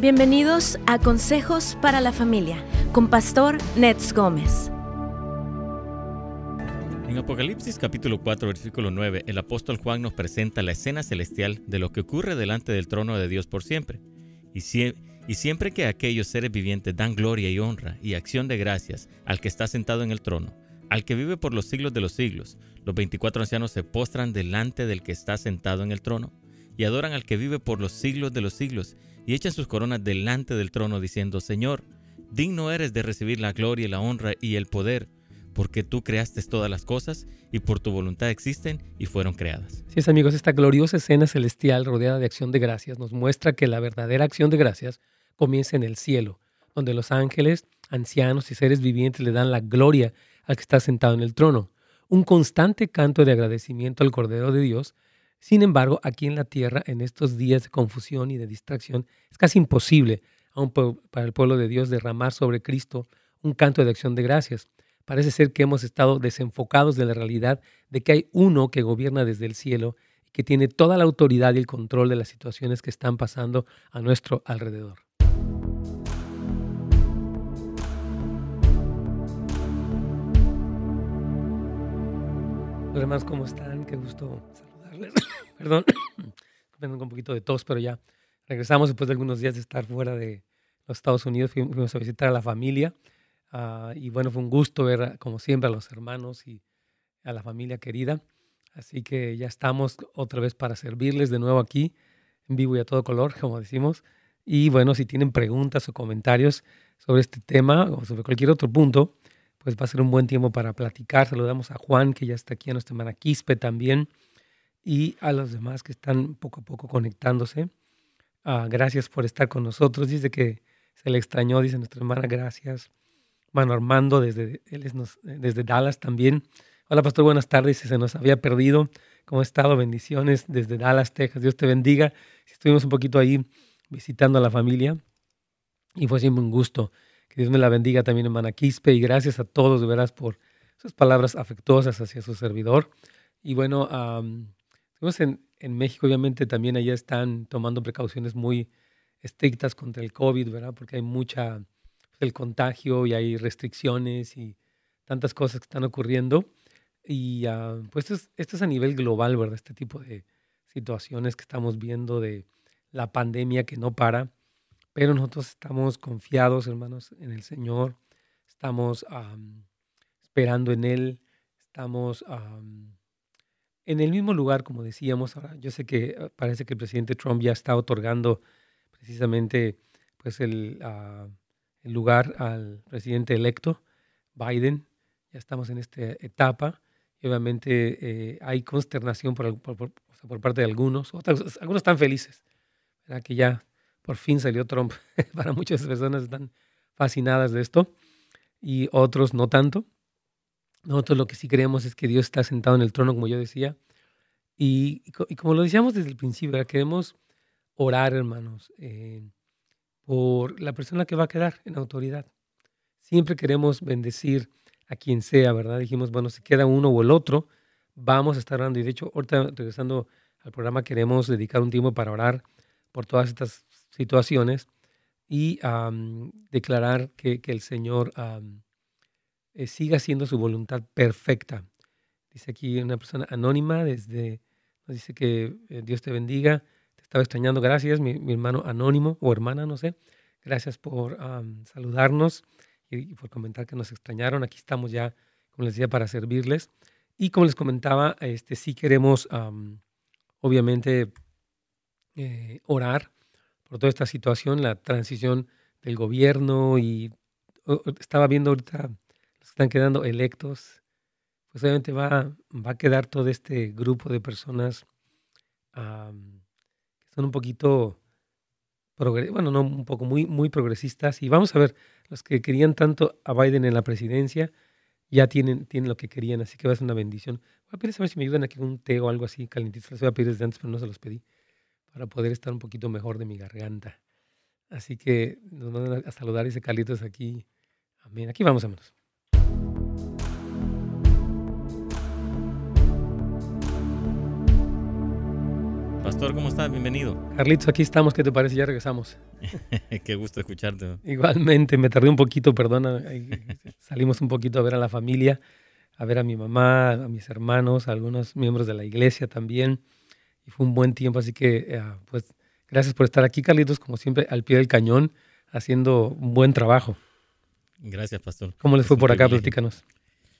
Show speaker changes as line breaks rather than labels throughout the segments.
Bienvenidos a Consejos para la Familia con Pastor Nets Gómez.
En Apocalipsis capítulo 4 versículo 9, el apóstol Juan nos presenta la escena celestial de lo que ocurre delante del trono de Dios por siempre. Y, siempre que aquellos seres vivientes dan gloria y honra y acción de gracias al que está sentado en el trono, al que vive por los siglos de los siglos, los 24 ancianos se postran delante del que está sentado en el trono y adoran al que vive por los siglos de los siglos y echan sus coronas delante del trono diciendo, Señor, digno eres de recibir la gloria la honra y el poder, porque tú creaste todas las cosas y por tu voluntad existen y fueron creadas.
Sí, amigos, esta gloriosa escena celestial rodeada de acción de gracias nos muestra que la verdadera acción de gracias comienza en el cielo, donde los ángeles, ancianos y seres vivientes le dan la gloria al que está sentado en el trono. Un constante canto de agradecimiento al Cordero de Dios sin embargo, aquí en la tierra, en estos días de confusión y de distracción, es casi imposible aún para el pueblo de Dios derramar sobre Cristo un canto de acción de gracias. Parece ser que hemos estado desenfocados de la realidad de que hay uno que gobierna desde el cielo y que tiene toda la autoridad y el control de las situaciones que están pasando a nuestro alrededor. Hola hermanos, ¿cómo están? Qué gusto Perdón, tengo un poquito de tos, pero ya regresamos después de algunos días de estar fuera de los Estados Unidos. Fuimos a visitar a la familia ah, y bueno, fue un gusto ver, como siempre, a los hermanos y a la familia querida. Así que ya estamos otra vez para servirles de nuevo aquí, en vivo y a todo color, como decimos. Y bueno, si tienen preguntas o comentarios sobre este tema o sobre cualquier otro punto, pues va a ser un buen tiempo para platicar. Saludamos a Juan, que ya está aquí, a nuestra hermana Quispe también y a los demás que están poco a poco conectándose. Ah, gracias por estar con nosotros. Dice que se le extrañó, dice nuestra hermana, gracias. Mano Armando, desde, él es desde Dallas también. Hola, pastor, buenas tardes. Se nos había perdido. ¿Cómo ha estado? Bendiciones desde Dallas, Texas. Dios te bendiga. Estuvimos un poquito ahí visitando a la familia y fue siempre un gusto. Que Dios me la bendiga también, hermana Quispe. Y gracias a todos, de veras, por sus palabras afectuosas hacia su servidor. Y bueno, en, en, México, obviamente, también allá están tomando precauciones muy estrictas contra el COVID, ¿verdad? Porque hay mucha pues, el contagio y hay restricciones y tantas cosas que están ocurriendo. Y uh, pues esto es, esto es, a nivel global, ¿verdad? Este tipo de situaciones que estamos viendo de la pandemia que no para. Pero nosotros estamos confiados, hermanos, en el Señor. Estamos esperando en Él. Estamos en el mismo lugar, como decíamos, ahora yo sé que ah, parece que el presidente Trump ya está otorgando precisamente pues el, ah, el lugar al presidente electo, Biden. Ya estamos en esta etapa y obviamente eh, hay consternación por, por, parte de algunos. Otros, algunos están felices, ¿verdad? que ya por fin salió Trump. Para muchas personas están fascinadas de esto y otros no tanto. Nosotros lo que sí creemos es que Dios está sentado en el trono, como yo decía. Y, como lo decíamos desde el principio, queremos orar, hermanos, eh, por la persona que va a quedar en autoridad. Siempre queremos bendecir a quien sea, ¿verdad? Dijimos, bueno, si queda uno o el otro, vamos a estar orando. Y de hecho, ahorita regresando al programa, queremos dedicar un tiempo para orar por todas estas situaciones y declarar que, el Señor eh, siga haciendo su voluntad perfecta. Dice aquí una persona anónima, desde, nos dice que eh, Dios te bendiga, te estaba extrañando, gracias, mi, hermano anónimo o hermana, no sé, gracias por saludarnos y, por comentar que nos extrañaron. Aquí estamos ya, como les decía, para servirles. Y como les comentaba, este, sí queremos, obviamente, eh, orar por toda esta situación, la transición del gobierno y estaba viendo ahorita están quedando electos, pues obviamente va, va a quedar todo este grupo de personas que son un poquito, bueno, no un poco, muy, muy progresistas. Y vamos a ver, los que querían tanto a Biden en la presidencia ya tienen, tienen lo que querían, así que va a ser una bendición. Voy a pedir a ver si me ayudan aquí con un té o algo así calentito. Les voy a pedir desde antes, pero no se los pedí, para poder estar un poquito mejor de mi garganta. Así que nos mandan a saludar ese Carlitos aquí. Amén. Aquí vamos, hermanos.
Pastor, ¿cómo estás? Bienvenido.
Carlitos, aquí estamos. ¿Qué te parece? Ya regresamos.
Qué gusto escucharte.
Igualmente, me tardé un poquito, perdona. Salimos un poquito a ver a la familia, a ver a mi mamá, a mis hermanos, a algunos miembros de la iglesia también. Y fue un buen tiempo, así que, eh, pues, gracias por estar aquí, Carlitos, como siempre, al pie del cañón, haciendo un buen trabajo.
Gracias, Pastor.
¿Cómo les fue por acá? Platícanos.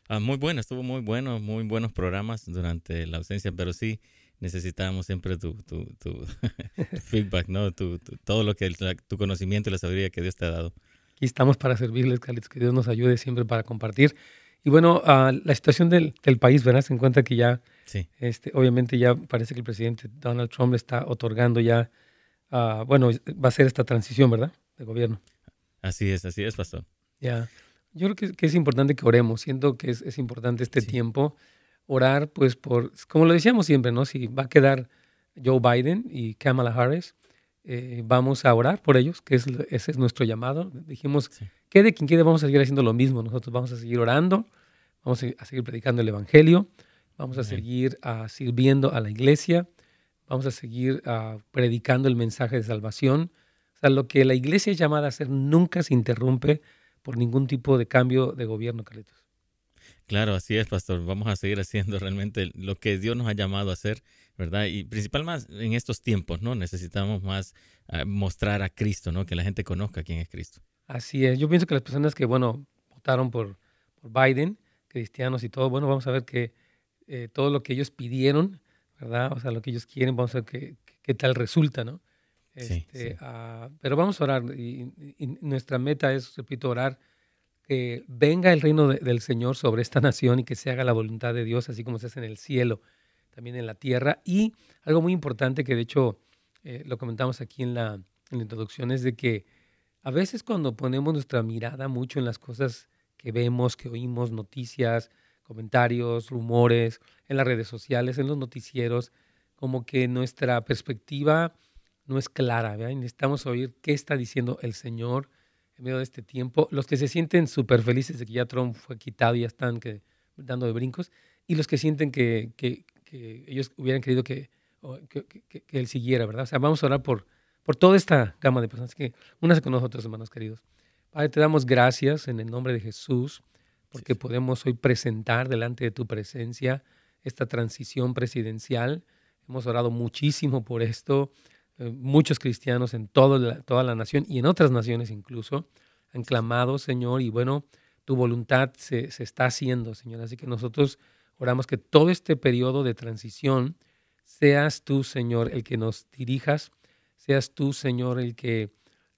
Ah, muy bueno, estuvo muy bueno, muy buenos programas durante la ausencia, pero sí, necesitamos siempre tu, tu, tu feedback, ¿no? Tu, todo lo que tu conocimiento y la sabiduría que Dios te ha dado.
Aquí estamos para servirles, Carlitos, que Dios nos ayude siempre para compartir. Y bueno, uh, la situación del, del, país, ¿verdad? Se encuentra que ya,
sí.
este, obviamente ya parece que el presidente Donald Trump está otorgando ya, uh, bueno, va a ser esta transición, ¿verdad? De gobierno.
Así es, así es, pastor.
Ya. Yo creo que, que, es importante que oremos. Siento que es, es importante este sí. tiempo orar, pues, por, como lo decíamos siempre, ¿no? Si va a quedar Joe Biden y Kamala Harris, eh, vamos a orar por ellos, que es, ese es nuestro llamado. Dijimos, sí. quede quien quede, vamos a seguir haciendo lo mismo. Nosotros vamos a seguir orando, vamos a seguir predicando el Evangelio, vamos a seguir uh, sirviendo a la iglesia, vamos a seguir uh, predicando el mensaje de salvación. O sea, lo que la iglesia es llamada a hacer nunca se interrumpe por ningún tipo de cambio de gobierno, Carlitos.
Claro, así es, pastor. Vamos a seguir haciendo realmente lo que Dios nos ha llamado a hacer, ¿verdad? Y principalmente en estos tiempos, ¿no? Necesitamos más uh, mostrar a Cristo, ¿no? Que la gente conozca quién es Cristo.
Así es. Yo pienso que las personas que, bueno, votaron por, por Biden, cristianos y todo, bueno, vamos a ver que eh, todo lo que ellos pidieron, ¿verdad? O sea, lo que ellos quieren, vamos a ver qué, qué tal resulta, ¿no? Este,
sí, sí.
Uh, pero vamos a orar y, y, nuestra meta es, repito, orar que venga el reino de, del Señor sobre esta nación y que se haga la voluntad de Dios, así como se hace en el cielo, también en la tierra. Y algo muy importante que de hecho eh, lo comentamos aquí en la, en la introducción es de que a veces cuando ponemos nuestra mirada mucho en las cosas que vemos, que oímos, noticias, comentarios, rumores, en las redes sociales, en los noticieros, como que nuestra perspectiva no es clara, ¿verdad? necesitamos oír qué está diciendo el Señor en medio de este tiempo. Los que se sienten súper felices de que ya Trump fue quitado y ya están que, dando de brincos, y los que sienten que, que, que ellos hubieran querido que, que, él siguiera, ¿verdad? O sea, vamos a orar por, por toda esta gama de personas. que únase con nosotros, hermanos queridos. Padre, te damos gracias en el nombre de Jesús, porque sí. podemos hoy presentar delante de tu presencia esta transición presidencial. Hemos orado muchísimo por esto. Eh, muchos cristianos en toda la, nación y en otras naciones incluso han clamado, Señor, y bueno, tu voluntad se, se está haciendo, Señor. Así que nosotros oramos que todo este periodo de transición seas tú, Señor, el que nos dirijas, seas tú, Señor, el que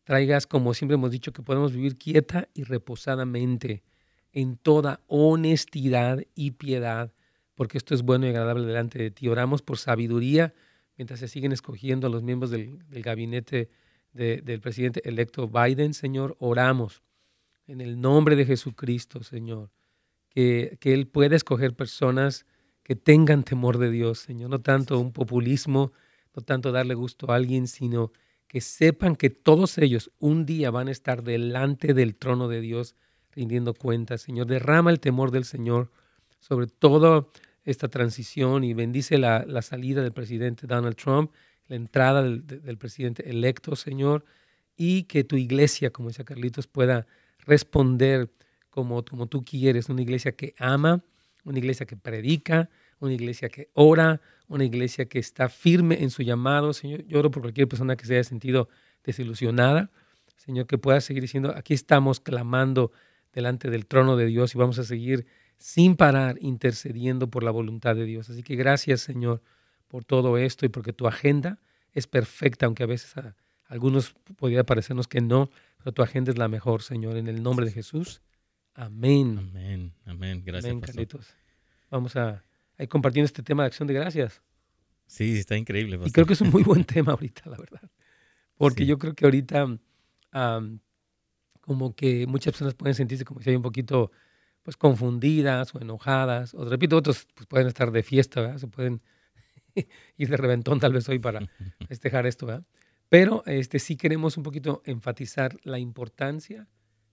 traigas, como siempre hemos dicho, que podemos vivir quieta y reposadamente en toda honestidad y piedad, porque esto es bueno y agradable delante de ti. Oramos por sabiduría mientras se siguen escogiendo a los miembros del, gabinete de, del presidente electo Biden, Señor, oramos en el nombre de Jesucristo, Señor, que, que Él pueda escoger personas que tengan temor de Dios, Señor, no tanto un populismo, no tanto darle gusto a alguien, sino que sepan que todos ellos un día van a estar delante del trono de Dios rindiendo cuentas. Señor, derrama el temor del Señor sobre todo esta transición y bendice la, la, salida del presidente Donald Trump, la entrada del, presidente electo, Señor, y que tu iglesia, como dice Carlitos, pueda responder como, como tú quieres, una iglesia que ama, una iglesia que predica, una iglesia que ora, una iglesia que está firme en su llamado. Señor, yo oro por cualquier persona que se haya sentido desilusionada. Señor, que pueda seguir diciendo, aquí estamos clamando delante del trono de Dios y vamos a seguir sin parar intercediendo por la voluntad de Dios. Así que gracias, Señor, por todo esto y porque tu agenda es perfecta, aunque a veces a algunos podría parecernos que no, pero tu agenda es la mejor, Señor, en el nombre de Jesús. Amén.
Amén, amén. Gracias,
amén, Carlitos. Vamos a, a ir compartiendo este tema de acción de gracias.
Sí, está increíble.
Pastor. Y creo que es un muy buen tema ahorita, la verdad. Porque sí. yo creo que ahorita um, como que muchas personas pueden sentirse como si hay un poquito pues confundidas o enojadas, o repito, otros pues, pueden estar de fiesta, ¿verdad? se pueden ir de reventón tal vez hoy para festejar esto, ¿verdad? pero este, sí queremos un poquito enfatizar la importancia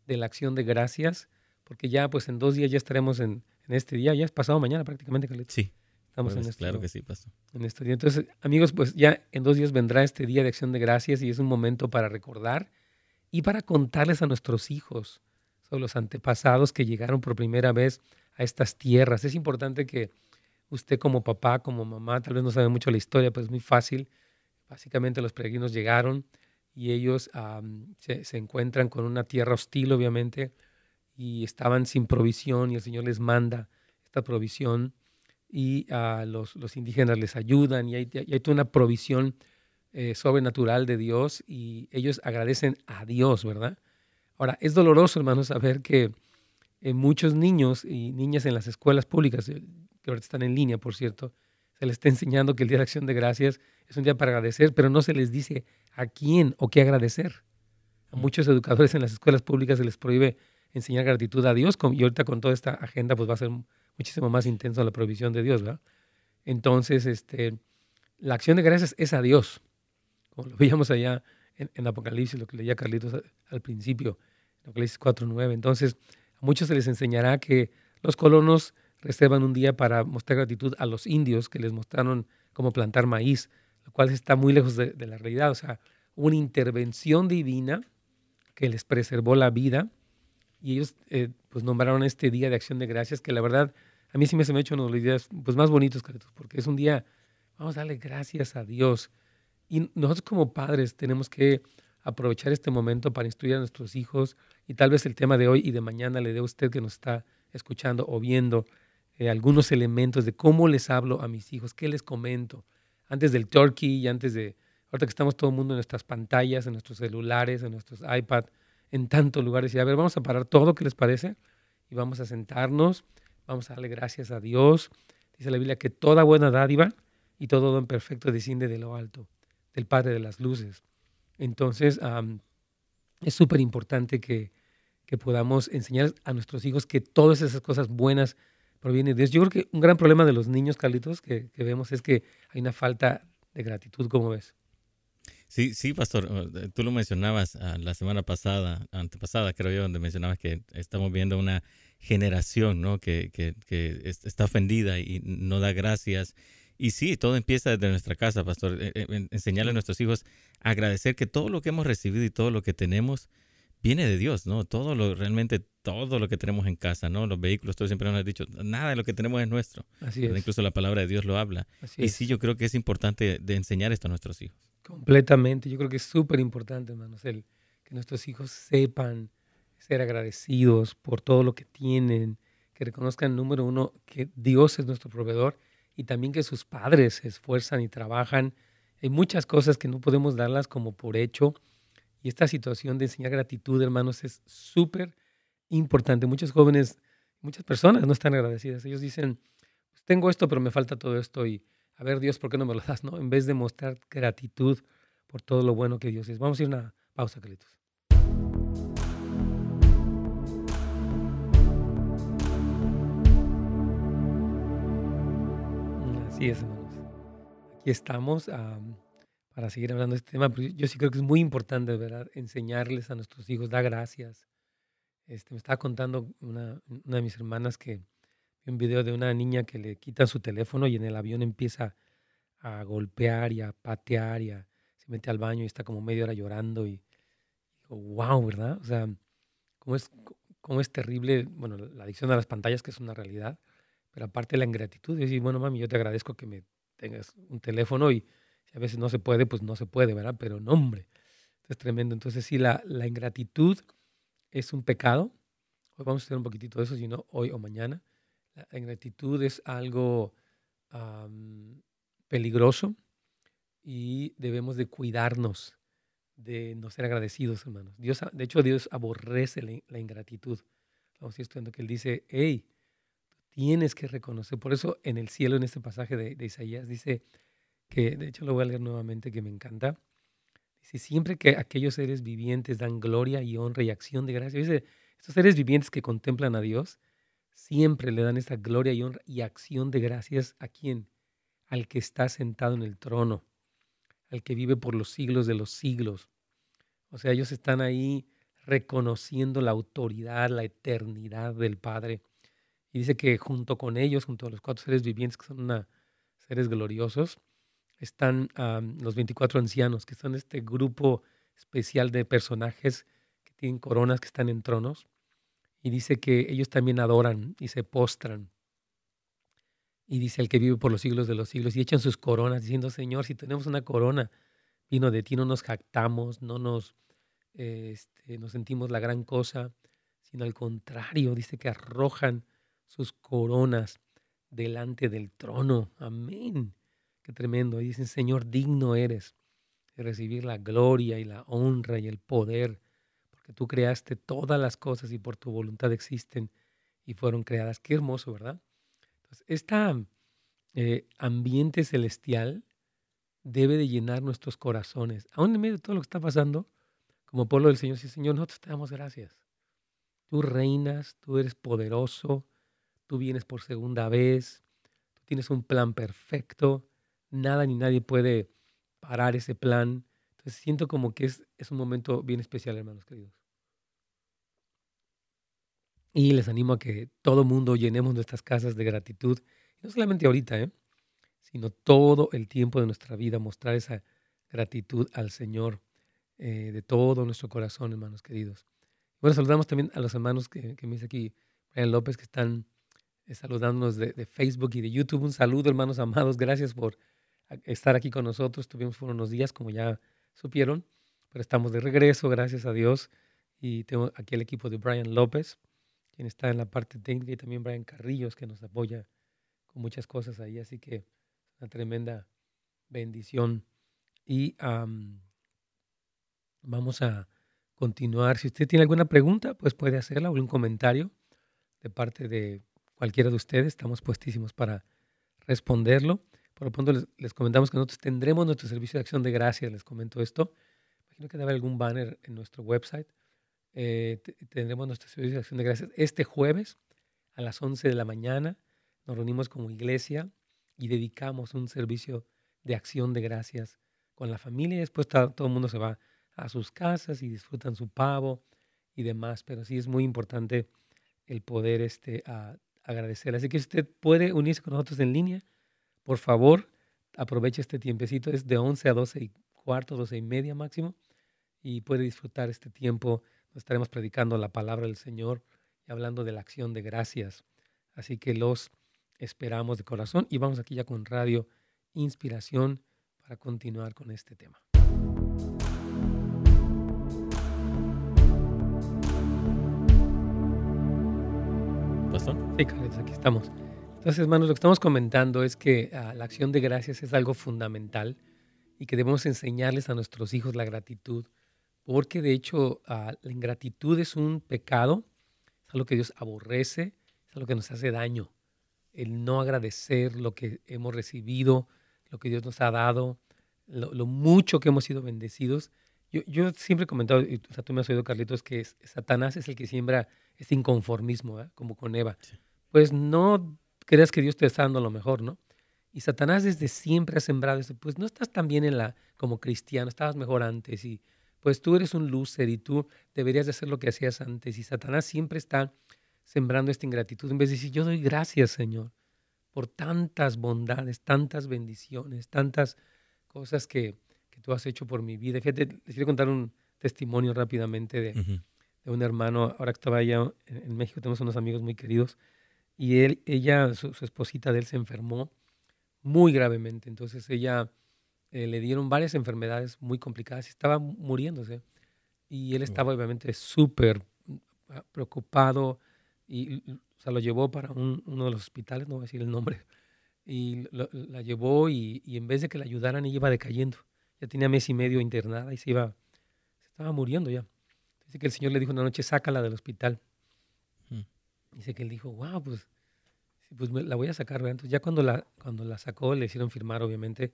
de la acción de gracias, porque ya pues en dos días ya estaremos en, en este día, ya es pasado mañana prácticamente, Carlitos.
Sí.
Estamos en
esto. Claro que sí, pastor.
En este día. Entonces, amigos, pues ya en dos días vendrá este día de acción de gracias y es un momento para recordar y para contarles a nuestros hijos sobre los antepasados que llegaron por primera vez a estas tierras. Es importante que usted como papá, como mamá, tal vez no sabe mucho la historia, pero es muy fácil. Básicamente los peregrinos llegaron y ellos se, encuentran con una tierra hostil, obviamente, y estaban sin provisión y el Señor les manda esta provisión y a los, los, indígenas les ayudan y hay, hay toda una provisión eh, sobrenatural de Dios y ellos agradecen a Dios, ¿verdad? Ahora, es doloroso, hermanos, saber que eh, muchos niños y niñas en las escuelas públicas, eh, que ahorita están en línea, por cierto, se les está enseñando que el Día de Acción de Gracias es un día para agradecer, pero no se les dice a quién o qué agradecer. A mm. muchos educadores en las escuelas públicas se les prohíbe enseñar gratitud a Dios y ahorita con toda esta agenda pues va a ser muchísimo más intenso la provisión de Dios, ¿verdad? Entonces, este, la acción de gracias es a Dios, como lo veíamos allá en, Apocalipsis, lo que leía Carlitos al, principio, en Apocalipsis 4.9. Entonces, a muchos se les enseñará que los colonos reservan un día para mostrar gratitud a los indios que les mostraron cómo plantar maíz, lo cual está muy lejos de, la realidad. O sea, una intervención divina que les preservó la vida y ellos eh, pues nombraron este día de acción de gracias que la verdad a mí sí me se me ha hecho uno de los días pues, más bonitos, porque es un día, vamos a darle gracias a Dios. Y nosotros como padres tenemos que aprovechar este momento para instruir a nuestros hijos y tal vez el tema de hoy y de mañana le dé a usted que nos está escuchando o viendo eh, algunos elementos de cómo les hablo a mis hijos, qué les comento. Antes del turkey y antes de, ahorita que estamos todo el mundo en nuestras pantallas, en nuestros celulares, en nuestros iPad, en tantos lugares. Y a ver, vamos a parar todo, ¿qué les parece? Y vamos a sentarnos, vamos a darle gracias a Dios. Dice la Biblia que toda buena dádiva y todo don perfecto desciende de lo alto, del Padre de las Luces. Entonces, es súper importante que, que podamos enseñar a nuestros hijos que todas esas cosas buenas provienen de Dios. Yo creo que un gran problema de los niños, Carlitos, que, que vemos es que hay una falta de gratitud, ¿cómo ves?
Sí, sí, pastor. Eh, tú lo mencionabas ah, la semana pasada, antepasada, creo yo, donde mencionabas que estamos viendo una generación ¿no? que, que, que está ofendida y no da gracias. Y sí, todo empieza desde nuestra casa, pastor. E, e, enseñarle a nuestros hijos a agradecer que todo lo que hemos recibido y todo lo que tenemos viene de Dios, ¿no? Todo lo, realmente todo lo que tenemos en casa, ¿no? Los vehículos, todo siempre nos han dicho, nada de lo que tenemos es nuestro.
Así es.
Incluso la palabra de Dios lo habla. y sí, yo creo que es importante de enseñar esto a nuestros hijos.
Completamente. Yo creo que es súper importante, hermanos, el que nuestros hijos sepan ser agradecidos por todo lo que tienen, que reconozcan, número uno, que Dios es nuestro proveedor y también que sus padres se esfuerzan y trabajan. Hay muchas cosas que no podemos darlas como por hecho. Y esta situación de enseñar gratitud, hermanos, es súper importante. Muchos jóvenes, muchas personas no están agradecidas. Ellos dicen, pues tengo esto, pero me falta todo esto y a ver Dios, ¿por qué no me lo das? No? En vez de mostrar gratitud por todo lo bueno que Dios es. Vamos a ir a una pausa, Carlitos. Así es, hermanos. Aquí estamos para seguir hablando de este tema, yo sí creo que es muy importante, ¿verdad? Enseñarles a nuestros hijos, dar gracias. Este, me estaba contando una, de mis hermanas que un video de una niña que le quitan su teléfono y en el avión empieza a golpear y a patear y se mete al baño y está como media hora llorando y digo, wow, ¿verdad? O sea, cómo es, cómo es terrible, bueno, la adicción a las pantallas que es una realidad, pero aparte la ingratitud, decir, bueno, mami, yo te agradezco que me tengas un teléfono y si a veces no se puede, pues no se puede, ¿verdad? Pero no, hombre, es tremendo. Entonces sí, la, la ingratitud es un pecado. Hoy vamos a hacer un poquitito de eso, si no, hoy o mañana. La ingratitud es algo peligroso y debemos de cuidarnos de no ser agradecidos, hermanos. Dios, de hecho, Dios aborrece la, ingratitud. Vamos estudiando que Él dice, hey, tienes que reconocer. Por eso en el cielo, en este pasaje de, Isaías, dice que, de hecho lo voy a leer nuevamente, que me encanta. Dice, siempre que aquellos seres vivientes dan gloria y honra y acción de gracia. Dice, estos seres vivientes que contemplan a Dios, siempre le dan esa gloria y honra y acción de gracias a quién? Al que está sentado en el trono, al que vive por los siglos de los siglos. O sea, ellos están ahí reconociendo la autoridad, la eternidad del Padre. Dice que junto con ellos, junto a los cuatro seres vivientes, que son una seres gloriosos, están los 24 ancianos, que son este grupo especial de personajes que tienen coronas, que están en tronos. Y dice que ellos también adoran y se postran. Y dice el que vive por los siglos de los siglos y echan sus coronas diciendo, Señor, si tenemos una corona, vino de ti, no nos jactamos, no nos, este, nos sentimos la gran cosa, sino al contrario, dice que arrojan sus coronas delante del trono. Amén. Qué tremendo. Y dicen, Señor, digno eres de recibir la gloria y la honra y el poder, porque tú creaste todas las cosas y por tu voluntad existen y fueron creadas. Qué hermoso, ¿verdad? Entonces, este ambiente celestial debe de llenar nuestros corazones, aún en medio de todo lo que está pasando, como pueblo del Señor. Sí, Señor, nosotros te damos gracias. Tú reinas, tú eres poderoso, tú vienes por segunda vez, tú tienes un plan perfecto, nada ni nadie puede parar ese plan. Entonces siento como que es, un momento bien especial, hermanos queridos. Y les animo a que todo mundo llenemos nuestras casas de gratitud, no solamente ahorita, ¿eh? sino todo el tiempo de nuestra vida, mostrar esa gratitud al Señor eh, de todo nuestro corazón, hermanos queridos. Bueno, saludamos también a los hermanos que, que me dice aquí, Brian López, que están saludándonos de, de, Facebook y de YouTube. Un saludo, hermanos amados. Gracias por estar aquí con nosotros. Tuvimos unos días, como ya supieron, pero estamos de regreso, gracias a Dios. Y tengo aquí el equipo de Brian López, quien está en la parte técnica, y también Brian Carrillos, que nos apoya con muchas cosas ahí. Así que una tremenda bendición. Y vamos a continuar. Si usted tiene alguna pregunta, pues puede hacerla o un comentario de parte de cualquiera de ustedes. Estamos puestísimos para responderlo. Por lo pronto les, comentamos que nosotros tendremos nuestro servicio de acción de gracias, les comento esto. Imagino que debe haber algún banner en nuestro website. Eh, tendremos nuestro servicio de acción de gracias este jueves a las 11 de la mañana. Nos reunimos como iglesia y dedicamos un servicio de acción de gracias con la familia después todo, el mundo se va a sus casas y disfrutan su pavo y demás. Pero sí es muy importante el poder este, agradecer. Así que usted puede unirse con nosotros en línea por favor, aproveche este tiempecito. Es de 11 a 12 y cuarto, 12 y media máximo. Y puede disfrutar este tiempo. Estaremos predicando la palabra del Señor y hablando de la acción de gracias. Así que los esperamos de corazón. Y vamos aquí ya con Radio Inspiración para continuar con este tema. Sí, Carlitos, aquí estamos. Entonces, hermanos, lo que estamos comentando es que ah, la acción de gracias es algo fundamental y que debemos enseñarles a nuestros hijos la gratitud, porque de hecho ah, la ingratitud es un pecado, es algo que Dios aborrece, es algo que nos hace daño. El no agradecer lo que hemos recibido, lo que Dios nos ha dado, lo, mucho que hemos sido bendecidos. Yo, yo, siempre he comentado, y tú me has oído, Carlitos, que Satanás es el que siembra ese inconformismo, como con Eva. Pues no creas que Dios te está dando lo mejor, ¿no? Y Satanás desde siempre ha sembrado eso. Pues no estás tan bien en la, como cristiano, estabas mejor antes y pues tú eres un loser y tú deberías de hacer lo que hacías antes. Y Satanás siempre está sembrando esta ingratitud en vez de decir, yo doy gracias, Señor, por tantas bondades, tantas bendiciones, tantas cosas que, que tú has hecho por mi vida. Fíjate, les quiero contar un testimonio rápidamente de, de un hermano. Ahora que estaba allá en México, tenemos unos amigos muy queridos y él, ella, su, esposita de él se enfermó muy gravemente. Entonces ella eh, le dieron varias enfermedades muy complicadas y estaba muriéndose. Y él estaba obviamente súper ah, preocupado y se lo llevó para uno de los hospitales, no voy a decir el nombre, y la llevó y, y, en vez de que la ayudaran, ella iba decayendo. Ya tenía mes y medio internada y se iba, se estaba muriendo ya. Dice que el Señor le dijo una noche, sácala del hospital. Dice que él dijo, wow, pues, pues la voy a sacar. Entonces ya cuando la, cuando la sacó le hicieron firmar obviamente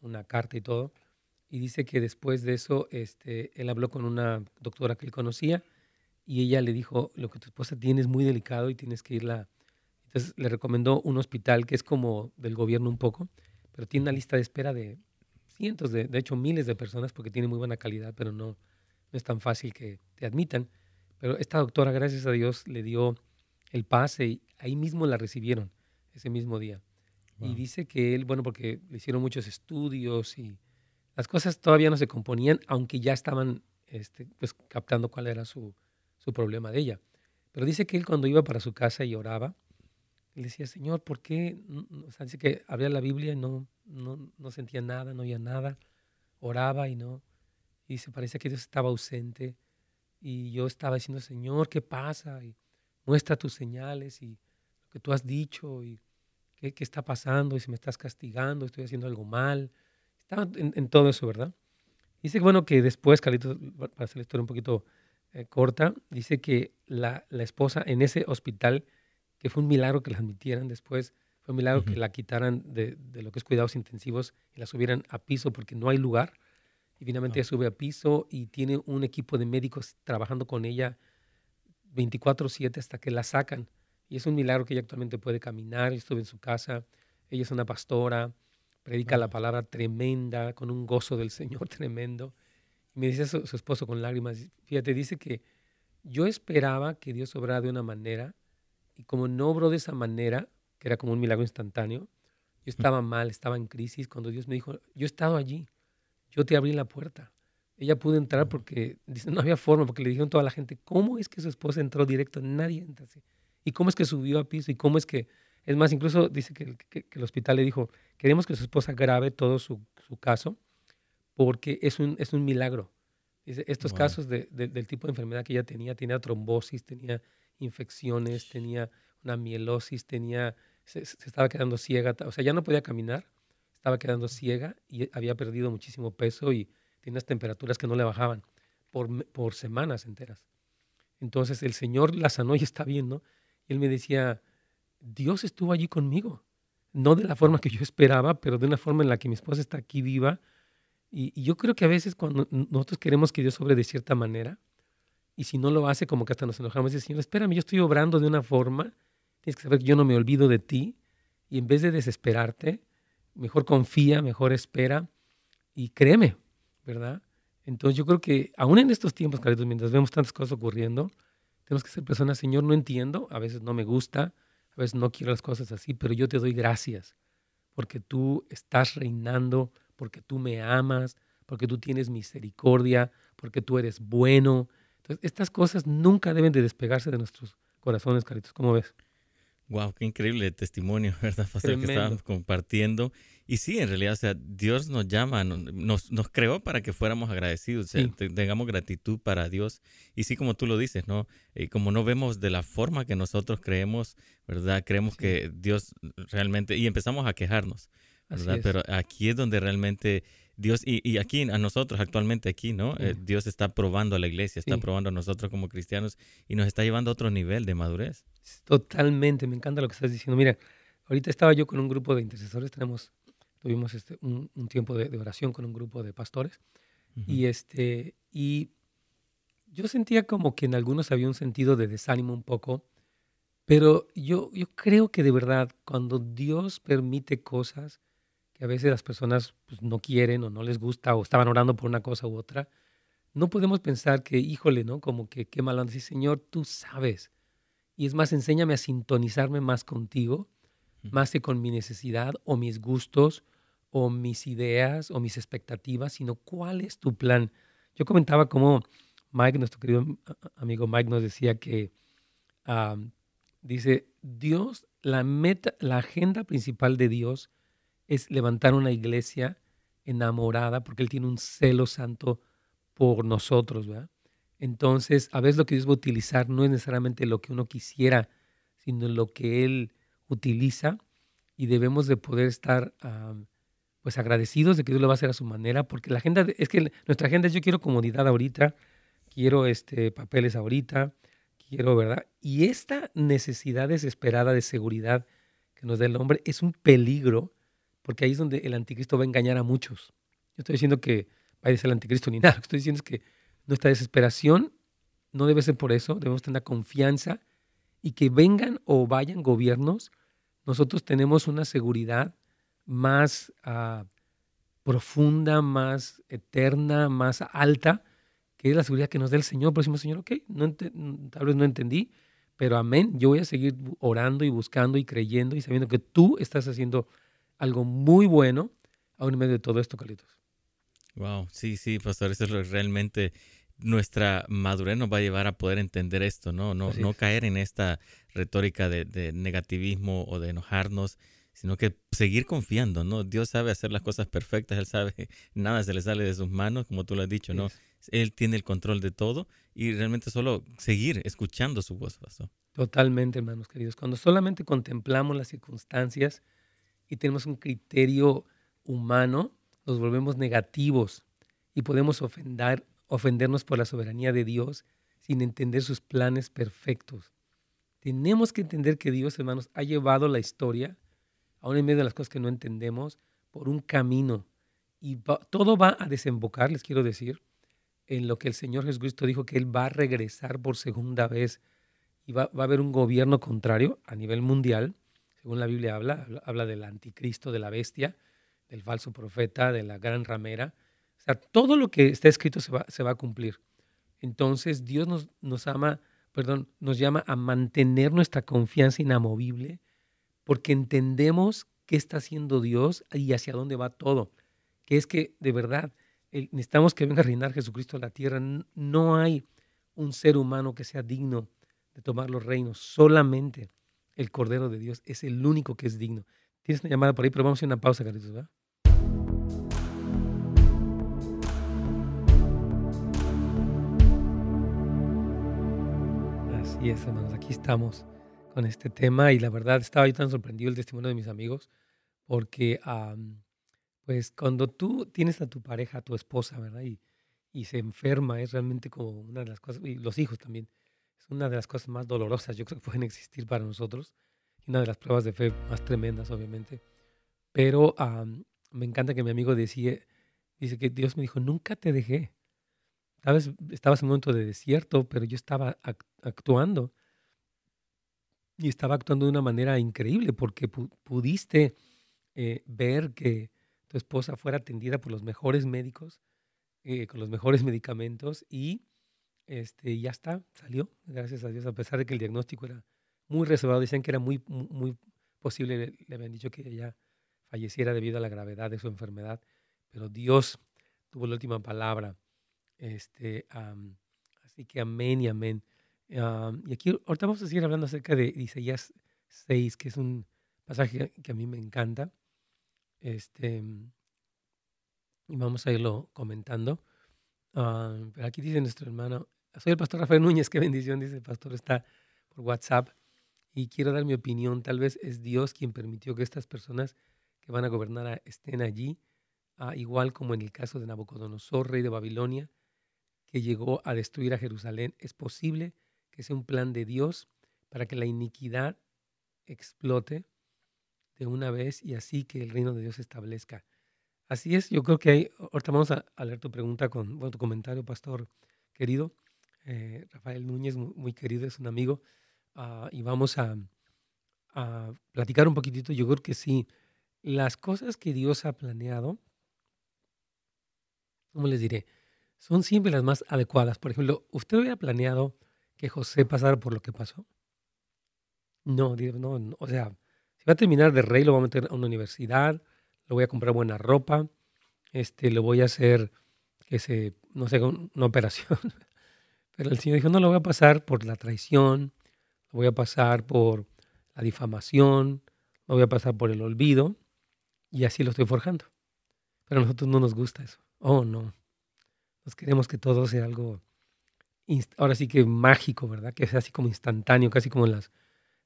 una carta y todo. Y dice que después de eso este, él habló con una doctora que él conocía y ella le dijo, lo que tu esposa tiene es muy delicado y tienes que irla. Entonces le recomendó un hospital que es como del gobierno un poco, pero tiene una lista de espera de cientos, de, de hecho miles de personas porque tiene muy buena calidad, pero no, no es tan fácil que te admitan. Pero esta doctora, gracias a Dios, le dio el pase y ahí mismo la recibieron ese mismo día. Y dice que él, bueno, porque le hicieron muchos estudios y las cosas todavía no se componían, aunque ya estaban este, pues, captando cuál era su, su problema de ella. Pero dice que él cuando iba para su casa y oraba, él decía, Señor, ¿por qué? O sea, dice que abría la Biblia y no, no, no sentía nada, no oía nada, oraba y no. Y se parece que Dios estaba ausente. Y yo estaba diciendo, Señor, ¿qué pasa? Y muestra tus señales y lo que tú has dicho y qué, qué está pasando y si me estás castigando, estoy haciendo algo mal. Estaba en, todo eso, ¿verdad? Dice, bueno, que después, Carlitos, para hacer la historia un poquito eh, corta, dice que la, la, esposa en ese hospital, que fue un milagro que la admitieran después, fue un milagro que la quitaran de, de, lo que es cuidados intensivos y la subieran a piso porque no hay lugar. Y finalmente ella sube a piso y tiene un equipo de médicos trabajando con ella 24/7 hasta que la sacan. Y es un milagro que ella actualmente puede caminar. Yo estuve en su casa. Ella es una pastora, predica la palabra tremenda, con un gozo del Señor tremendo. Y me dice su, su, esposo con lágrimas, fíjate, dice que yo esperaba que Dios obrara de una manera y como no obró de esa manera, que era como un milagro instantáneo, yo estaba mal, estaba en crisis, cuando Dios me dijo, yo he estado allí, yo te abrí la puerta. Ella pudo entrar porque dice, no había forma, porque le dijeron toda la gente, ¿cómo es que su esposa entró directo? Nadie entra así. ¿Y cómo es que subió a piso? ¿Y cómo es que, es más, incluso dice que, que, el hospital le dijo, queremos que su esposa grabe todo su, su caso porque es un, es un milagro. Dice, estos wow. casos de, de, del tipo de enfermedad que ella tenía, tenía trombosis, tenía infecciones, tenía una mielosis, tenía, se, se estaba quedando ciega, o sea, ya no podía caminar estaba quedando ciega y había perdido muchísimo peso y tenía unas temperaturas que no le bajaban por, por semanas enteras. Entonces el Señor la sanó y está bien, ¿no? Él me decía, Dios estuvo allí conmigo, no de la forma que yo esperaba, pero de una forma en la que mi esposa está aquí viva. Y, yo creo que a veces cuando nosotros queremos que Dios sobre de cierta manera, y si no lo hace, como que hasta nos enojamos y decimos, Señor, espérame, yo estoy obrando de una forma, tienes que saber que yo no me olvido de ti, y en vez de desesperarte, mejor confía, mejor espera y créeme, ¿verdad? Entonces yo creo que aún en estos tiempos, Carlitos, mientras vemos tantas cosas ocurriendo, tenemos que ser personas, Señor, no entiendo, a veces no me gusta, a veces no quiero las cosas así, pero yo te doy gracias porque tú estás reinando, porque tú me amas, porque tú tienes misericordia, porque tú eres bueno. Entonces, estas cosas nunca deben de despegarse de nuestros corazones, Carlitos. ¿Cómo ves?
Wow, qué increíble testimonio, ¿verdad, Pastor? Tremendo. Que estábamos compartiendo. Y sí, en realidad, o sea, Dios nos llama, nos, nos creó para que fuéramos agradecidos, o sea, sí. tengamos gratitud para Dios. Y sí, como tú lo dices, ¿no? Eh, como no vemos de la forma que nosotros creemos, ¿verdad? Creemos sí. que Dios realmente, y empezamos a quejarnos, ¿verdad? Pero aquí es donde realmente Dios, y, y, aquí a nosotros actualmente aquí, ¿no? Eh, Dios está probando a la iglesia, está sí. probando a nosotros como cristianos y nos está llevando a otro nivel de madurez.
Totalmente, me encanta lo que estás diciendo. Mira, ahorita estaba yo con un grupo de intercesores, tenemos, tuvimos este, un, un tiempo de, de, oración con un grupo de pastores uh -huh. y, este, y yo sentía como que en algunos había un sentido de desánimo un poco, pero yo, yo creo que de verdad cuando Dios permite cosas, que a veces las personas pues, no quieren o no les gusta o estaban orando por una cosa u otra, no podemos pensar que, híjole, ¿no? Como que qué mal sí, Señor, tú sabes. Y es más, enséñame a sintonizarme más contigo, más que con mi necesidad o mis gustos o mis ideas o mis expectativas, sino cuál es tu plan. Yo comentaba como Mike, nuestro querido amigo Mike, nos decía que um, dice, Dios, la meta, la agenda principal de Dios es levantar una iglesia enamorada, porque Él tiene un celo santo por nosotros, ¿verdad? Entonces, a veces lo que Dios va a utilizar no es necesariamente lo que uno quisiera, sino lo que Él utiliza y debemos de poder estar um, pues agradecidos de que Dios lo va a hacer a su manera, porque la agenda, es que nuestra agenda es yo quiero comodidad ahorita, quiero este, papeles ahorita, quiero, ¿verdad? Y esta necesidad desesperada de seguridad que nos da el hombre es un peligro porque ahí es donde el anticristo va a engañar a muchos. Yo estoy diciendo que vaya a ser el anticristo ni nada, lo que estoy diciendo es que nuestra desesperación no debe ser por eso, debemos tener confianza y que vengan o vayan gobiernos, nosotros tenemos una seguridad más uh, profunda, más eterna, más alta, que es la seguridad que nos da el Señor. Por decimos, Señor, ok, no tal vez no entendí, pero amén, yo voy a seguir orando y buscando y creyendo y sabiendo que tú estás haciendo algo muy bueno aún en medio de todo esto, Carlitos.
Wow, sí, sí, pastor, eso es lo que realmente nuestra madurez nos va a llevar a poder entender esto, ¿no? No, no caer en esta retórica de, negativismo o de enojarnos, sino que seguir confiando, ¿no? Dios sabe hacer las cosas perfectas, Él sabe, nada se le sale de sus manos, como tú lo has dicho, ¿no? Él tiene el control de todo y realmente solo seguir escuchando su voz, pastor.
Totalmente, hermanos queridos. Cuando solamente contemplamos las circunstancias y tenemos un criterio humano, nos volvemos negativos y podemos ofender, ofendernos por la soberanía de Dios sin entender sus planes perfectos. Tenemos que entender que Dios, hermanos, ha llevado la historia, aún en medio de las cosas que no entendemos, por un camino. Y todo va a desembocar, les quiero decir, en lo que el Señor Jesucristo dijo, que Él va a regresar por segunda vez y va, va a haber un gobierno contrario a nivel mundial, según la Biblia habla, habla del anticristo, de la bestia, del falso profeta, de la gran ramera. O sea, todo lo que está escrito se va, a cumplir. Entonces Dios nos, nos ama, perdón, nos llama a mantener nuestra confianza inamovible porque entendemos qué está haciendo Dios y hacia dónde va todo. Que es que de verdad necesitamos que venga a reinar Jesucristo a la tierra. No hay un ser humano que sea digno de tomar los reinos. Solamente el Cordero de Dios es el único que es digno. Tienes una llamada por ahí, pero vamos a hacer una pausa, Carlitos, ¿verdad? Así es, hermanos, aquí estamos con este tema y la verdad estaba yo tan sorprendido el testimonio de mis amigos porque pues cuando tú tienes a tu pareja, a tu esposa, ¿verdad? Y, y se enferma, es realmente como una de las cosas, y los hijos también, una de las cosas más dolorosas que pueden existir para nosotros una de las pruebas de fe más tremendas, obviamente. Pero me encanta que mi amigo decía, dice que Dios me dijo, nunca te dejé. Sabes, estabas en un momento de desierto, pero yo estaba actuando. Y estaba actuando de una manera increíble porque pudiste eh, ver que tu esposa fuera atendida por los mejores médicos, eh, con los mejores medicamentos y este, ya está, salió, gracias a Dios, a pesar de que el diagnóstico era muy reservado. Decían que era muy, muy posible, le habían dicho que ella falleciera debido a la gravedad de su enfermedad, pero Dios tuvo la última palabra. Este, así que amén y amén. y aquí ahorita vamos a seguir hablando acerca de Isaías 6, que es un pasaje que a mí me encanta. Este, y vamos a irlo comentando. pero aquí dice nuestro hermano, soy el pastor Rafael Núñez, qué bendición, dice el pastor, está por WhatsApp y quiero dar mi opinión. Tal vez es Dios quien permitió que estas personas que van a gobernar estén allí, ah, igual como en el caso de Nabucodonosor, rey de Babilonia, que llegó a destruir a Jerusalén. Es posible que sea un plan de Dios para que la iniquidad explote de una vez y así que el reino de Dios se establezca. Así es, yo creo que hay, ahorita vamos a, leer tu pregunta con tu comentario, pastor querido. Eh, Rafael Núñez, muy, querido, es un amigo. Ah, y vamos a, platicar un poquitito. Yo creo que sí, las cosas que Dios ha planeado, ¿cómo les diré? Son siempre las más adecuadas. Por ejemplo, ¿usted había planeado que José pasara por lo que pasó? No, no, o sea, si va a terminar de rey, lo voy a meter a una universidad, lo voy a comprar buena ropa, este, lo voy a hacer, que se, no sé, una operación. Pero el Señor dijo, no lo voy a pasar por la traición, voy a pasar por la difamación, no voy a pasar por el olvido, y así lo estoy forjando. Pero a nosotros no nos gusta eso. Oh, no. Nos queremos que todo sea algo, ahora sí que mágico, ¿verdad? Que sea así como instantáneo, casi como en las,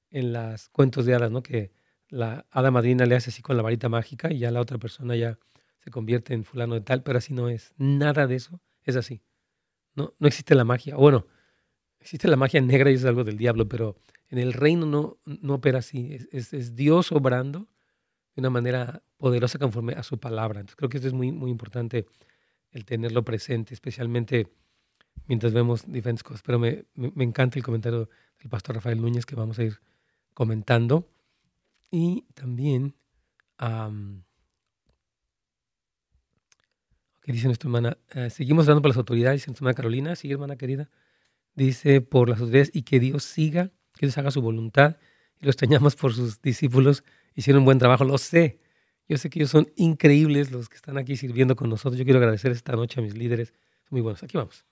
en las cuentos de hadas, ¿no? Que la hada madrina le hace así con la varita mágica y ya la otra persona ya se convierte en fulano de tal, pero así no es. Nada de eso es así. No, no existe la magia. Bueno, existe la magia negra y es algo del diablo, pero en el reino no, no opera así. Es, Dios obrando de una manera poderosa conforme a su palabra. Entonces creo que esto es muy, muy importante el tenerlo presente, especialmente mientras vemos diferentes cosas. Pero me, me, encanta el comentario del pastor Rafael Núñez que vamos a ir comentando. Y también, ¿qué dice nuestra hermana? Eh, seguimos dando por las autoridades, dice nuestra hermana Carolina. Sí, hermana querida dice, por las autoridades y que Dios siga, que Dios haga su voluntad. Y lo extrañamos por sus discípulos, hicieron un buen trabajo, lo sé. Yo sé que ellos son increíbles los que están aquí sirviendo con nosotros. Yo quiero agradecer esta noche a mis líderes. Son muy buenos. Aquí vamos.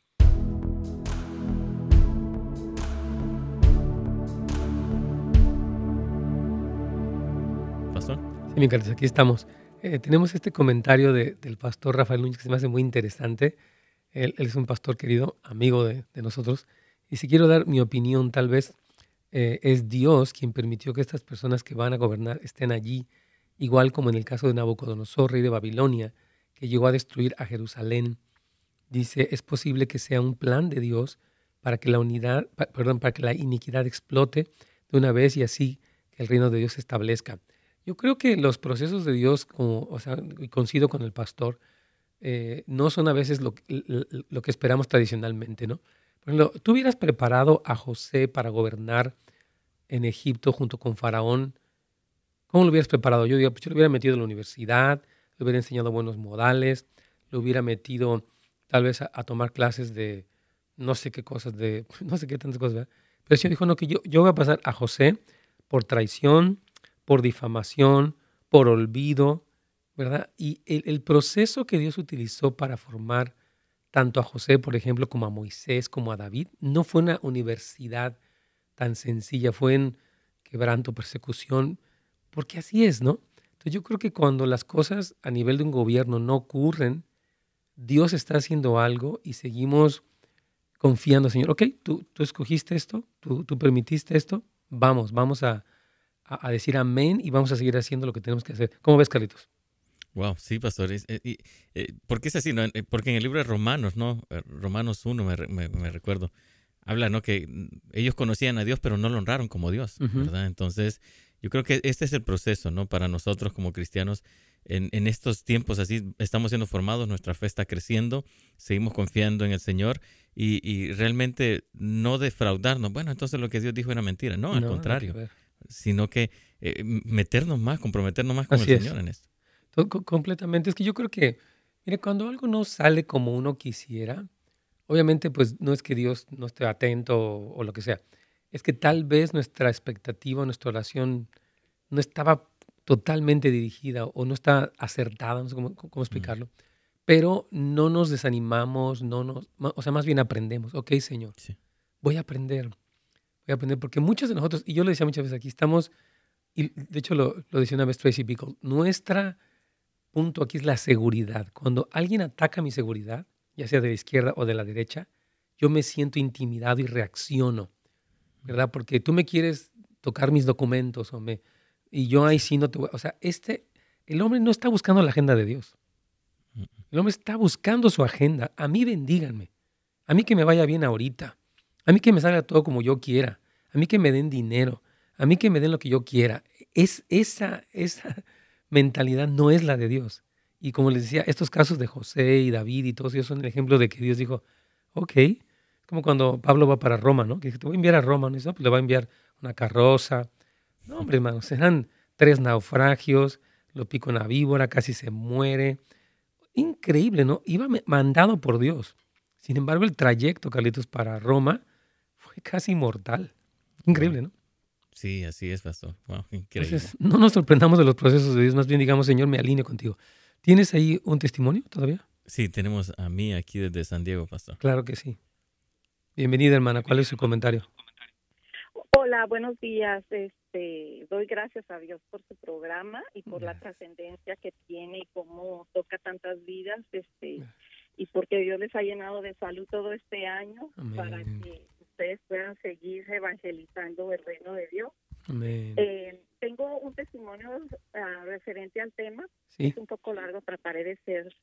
Pastor.
Sí, mi aquí estamos. Eh, tenemos este comentario de- del pastor Rafael Núñez que se me hace muy interesante. Él, es un pastor querido, amigo de, nosotros. Y si quiero dar mi opinión, tal vez eh, es Dios quien permitió que estas personas que van a gobernar estén allí, igual como en el caso de Nabucodonosor, rey de Babilonia, que llegó a destruir a Jerusalén. Dice, es posible que sea un plan de Dios para que la unidad, perdón, para que la iniquidad explote de una vez y así que el reino de Dios se establezca. Yo creo que los procesos de Dios, como, o sea, coincido con el pastor, eh, no son a veces lo, que- esperamos tradicionalmente, ¿no? Por ejemplo, tú hubieras preparado a José para gobernar en Egipto junto con Faraón. ¿Cómo lo hubieras preparado? Yo digo, pues yo lo hubiera metido en la universidad, le hubiera enseñado buenos modales, lo hubiera metido tal vez a, a tomar clases de no sé qué cosas, de no sé qué tantas cosas, ¿verdad? Pero el Señor dijo, no, que yo, yo voy a pasar a José por traición, por difamación, por olvido, ¿verdad? Y el, proceso que Dios utilizó para formar tanto a José, por ejemplo, como a Moisés, como a David, no fue una universidad tan sencilla, fue en quebranto, persecución, porque así es, ¿no? Entonces yo creo que cuando las cosas a nivel de un gobierno no ocurren, Dios está haciendo algo y seguimos confiando, Señor, ok, tú, tú escogiste esto, tú, tú permitiste esto, vamos, vamos a, a, a decir amén y vamos a seguir haciendo lo que tenemos que hacer. ¿Cómo ves, Carlitos?
Wow, sí, pastor. Es- eh, y, eh, ¿Por qué es así? no? Eh, Porque en el libro de Romanos, ¿no? Romanos 1, me, re- me- me recuerdo, habla, ¿no? Que mm, ellos conocían a Dios, pero no lo honraron como Dios. ¿verdad? Entonces, yo creo que este es el proceso, ¿no? Para nosotros como cristianos, en, en estos tiempos así, estamos siendo formados, nuestra fe está creciendo, seguimos confiando en el Señor y, y realmente no defraudarnos. Bueno, entonces lo que Dios dijo era mentira. No, al contrario,
ver.
Sino que eh, meternos más, comprometernos más con
Así
el
es.
Señor en esto.
To- co- Completamente. Es que yo creo que, mire, cuando algo no sale como uno quisiera, obviamente pues no es que Dios no esté atento o, o lo que sea, es que tal vez nuestra expectativa, nuestra oración no estaba totalmente dirigida o no está acertada, no sé cómo, cómo explicarlo, pero no nos desanimamos, no nos, o sea, más bien aprendemos, ok, Señor,
Sí.
voy a aprender, voy a aprender, porque muchos de nosotros, y yo lo decía muchas veces aquí, estamos, y de hecho lo, lo decía una vez Tracy Bickle, nuestra punto aquí es la seguridad. Cuando alguien ataca mi seguridad, ya sea de la izquierda o de la derecha, yo me siento intimidado y reacciono, ¿verdad? Porque tú me quieres tocar mis documentos o me, y yo ahí sí no te voy, o sea, este, el hombre no está buscando la agenda de Dios. El hombre está buscando su agenda. A mí bendíganme. A mí que me vaya bien ahorita. A mí que me salga todo como yo quiera. A mí que me den dinero. A mí que me den lo que yo quiera. Es esa, esa mentalidad no es la de Dios. Y como les decía, estos casos de José y David y todos ellos son el ejemplo de que Dios dijo, ok, como cuando Pablo va para Roma, ¿no? Que te voy a enviar a Roma, ¿no? Y "No, pues le va a enviar una carroza. No, hombre, hermanos, serán tres naufragios, lo pica una víbora, casi se muere. Increíble, ¿no? Iba mandado por Dios. Sin embargo, el trayecto, Carlitos, para Roma fue casi mortal. Increíble, ¿no?
Sí, así es, pastor. Wow, increíble.
Entonces, no nos sorprendamos de los procesos de Dios, más bien digamos, Señor, me alineo contigo. ¿Tienes ahí un testimonio todavía?
Sí, tenemos a mí aquí desde San Diego, pastor.
Claro que sí. Bienvenida, hermana. ¿Cuál es su comentario?
Hola, buenos días. Este, doy gracias a Dios por su programa y por la trascendencia que tiene y cómo toca tantas vidas, este,
Gracias.
y porque Dios les ha llenado de salud todo este año para que ustedes puedan seguir evangelizando el reino de Dios. Eh, tengo un testimonio ah, referente al tema.
Sí,
Es un poco largo, trataré de ser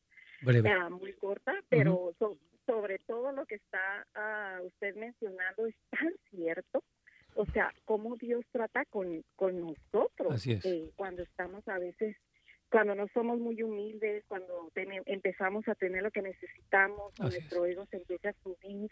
ah, muy corta, pero so- sobre todo lo que está ah, usted mencionando es tan cierto. O sea, cómo Dios trata con, con nosotros
Así es.
eh, cuando estamos a veces, cuando no somos muy humildes, cuando empezamos a tener lo que necesitamos,
Así es.
nuestro ego se empieza a subir.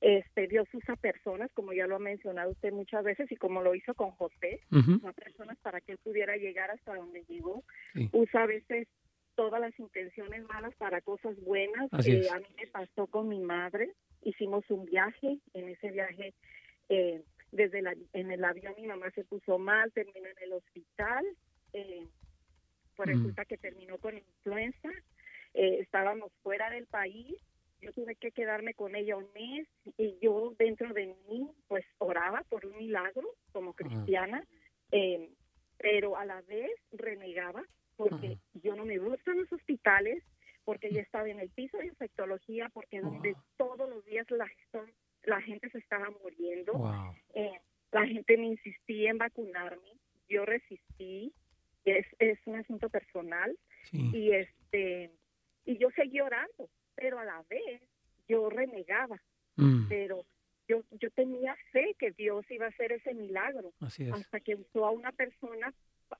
Este, Dios usa personas, como ya lo ha mencionado usted muchas veces, y como lo hizo con José, usa personas para que él pudiera llegar hasta donde llegó.
Sí.
Usa a veces todas las intenciones malas para cosas buenas. Eh, a mí me pasó con mi madre. Hicimos un viaje. En ese viaje, eh, desde la, en el avión mi mamá se puso mal, terminó en el hospital. Eh, Pues
Mm.
resulta que terminó con influenza, eh, estábamos fuera del país, tuve que quedarme con ella un mes y yo dentro de mí pues oraba por un milagro como cristiana, eh, pero a la vez renegaba porque
Ajá.
yo no me gustan los hospitales, porque yo estaba en el piso de infectología, porque donde todos los días la, gente se estaba muriendo.
Wow.
Eh, la gente me insistía en vacunarme, yo resistí, es, es un asunto personal
Sí.
y este y yo seguí orando, pero a la vez yo renegaba,
Mm,
pero yo yo tenía fe que Dios iba a hacer ese milagro
Así es.
hasta que usó a una persona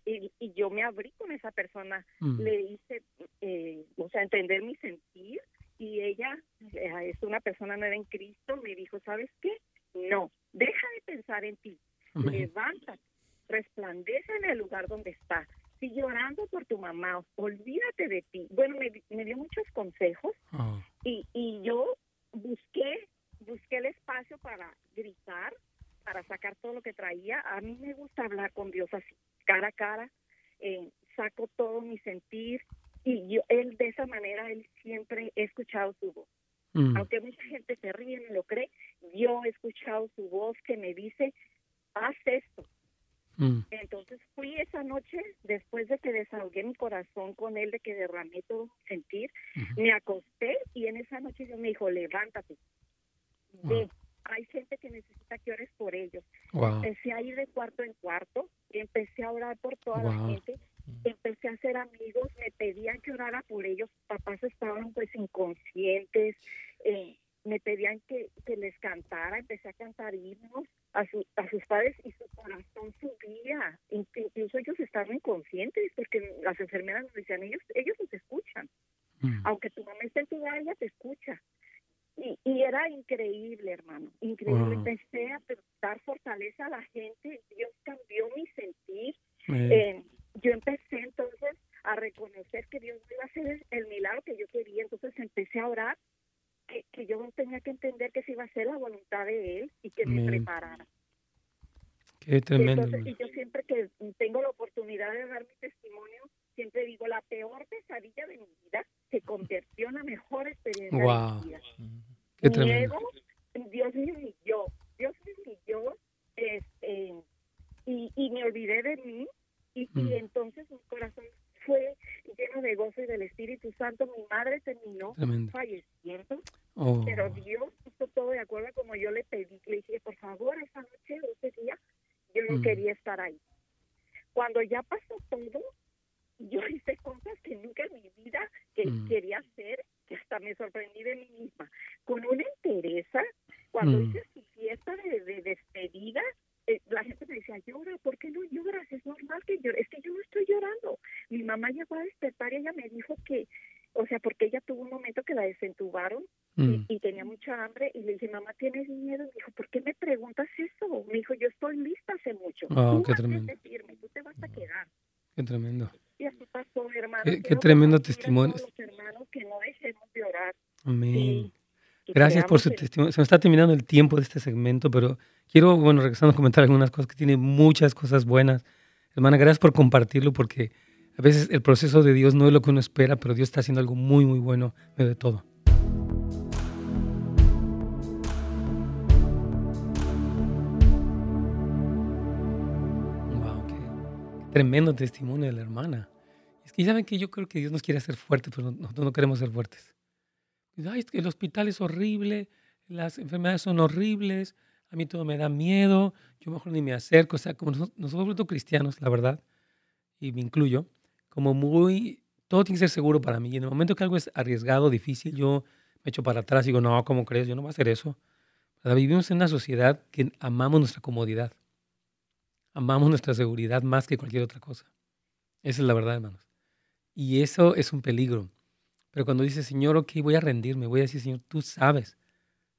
y, y yo me abrí con esa persona,
Mm,
le hice, eh, o sea, entender mi sentir y ella eh, es una persona nueva en Cristo, me dijo, ¿sabes qué? No, deja de pensar en ti,
amén.
levántate, resplandece en el lugar donde está, sigue orando por tu mamá, olvídate de ti. Bueno, me, me dio muchos consejos
Oh,
y, y yo busqué, busqué el espacio para gritar, para sacar todo lo que traía. A mí me gusta hablar con Dios así, cara a cara, eh, saco todo mi sentir y yo, él de esa manera, él siempre he escuchado su voz.
mm,
Aunque mucha gente se ríe, no lo cree, yo he escuchado su voz que me dice, haz esto.
mm,
Entonces fui esa noche, después de que desahogué mi corazón con él, de que derramé todo sentir, me acosté y en esa noche Dios me dijo, levántate, ve, hay gente que necesita que ores por ellos.
Wow.
Empecé a ir de cuarto en cuarto, empecé a orar por toda
Wow.
la gente, empecé a hacer amigos, me pedían que orara por ellos, papás estaban pues inconscientes, eh, me pedían que, que les cantara, empecé a cantar himnos a, su- a sus padres y su corazón subía, In- incluso ellos estaban inconscientes porque las enfermeras nos decían, ellos, ellos nos escuchan
Mm,
aunque tu mamá esté en tu ella te escucha. Y, y era increíble, hermano, increíble.
Wow.
Empecé a dar fortaleza a la gente, Dios cambió mi sentir.
eh,
Eh, yo empecé entonces a reconocer que Dios iba a hacer el milagro que yo quería, entonces empecé a orar, que, que yo tenía que entender que se iba a hacer la voluntad de Él y que me
Amén.
preparara.
qué tremendo.
Entonces, y yo siempre que tengo la oportunidad de dar mi testimonio, siempre digo, la peor pesadilla de mi vida se convirtió en la mejor experiencia
Wow.
de mi vida.
Qué tremendo.
ego, Dios me humilló, Dios me humilló, este, y, y me olvidé de mí, y, y
Mm.
entonces mi corazón fue lleno de gozo y del Espíritu Santo. Mi madre terminó
Tremendo.
falleciendo,
Oh,
pero Dios puso todo de acuerdo como yo le pedí. Le dije, por favor, esa noche ese día, yo no
Mm.
quería estar ahí. Cuando ya pasó todo, yo hice cosas que nunca en mi vida que
Mm.
quería hacer, que hasta me sorprendí de mí misma. Con una entereza, cuando
Mm.
hice su fiesta de, de despedida, eh, la gente me decía, llora, ¿por qué no lloras? Es normal que llores. Es que yo no estoy llorando. Mi mamá llegó a despertar y ella me dijo que, o sea, porque ella tuvo un momento que la desentubaron
mm,
y, y tenía mucha hambre y le dije, mamá, ¿tienes miedo? Me dijo, ¿por qué me preguntas eso? Me dijo, yo estoy lista hace mucho.
Wow,
tú
qué tremendo.
firme, tú te vas a quedar.
qué tremendo.
Y así pasó, hermano.
Qué- qué tremendo testimonio.
los hermanos que no dejemos de orar.
Amén.
Sí,
Gracias por su testimonio. Se me está terminando el tiempo de este segmento, pero quiero, bueno, regresando a comentar algunas cosas que tiene muchas cosas buenas. Hermana, gracias por compartirlo porque a veces el proceso de Dios no es lo que uno espera, pero Dios está haciendo algo muy, muy bueno de todo. Wow, qué, tremendo testimonio de la hermana. Es que saben que yo creo que Dios nos quiere hacer fuertes, pero nosotros no queremos ser fuertes. Ay, es que el hospital es horrible, las enfermedades son horribles, a mí todo me da miedo, yo mejor ni me acerco. O sea, como nos- nosotros, nosotros cristianos, la verdad, y me incluyo, como muy, todo tiene que ser seguro para mí. Y en el momento que algo es arriesgado, difícil, yo me echo para atrás y digo, no, ¿cómo crees? Yo no voy a hacer eso. Vivimos en una sociedad que amamos nuestra comodidad, amamos nuestra seguridad más que cualquier otra cosa. Esa es la verdad, hermanos. Y eso es un peligro. Pero cuando dice, Señor, ok, voy a rendirme, voy a decir, Señor, tú sabes,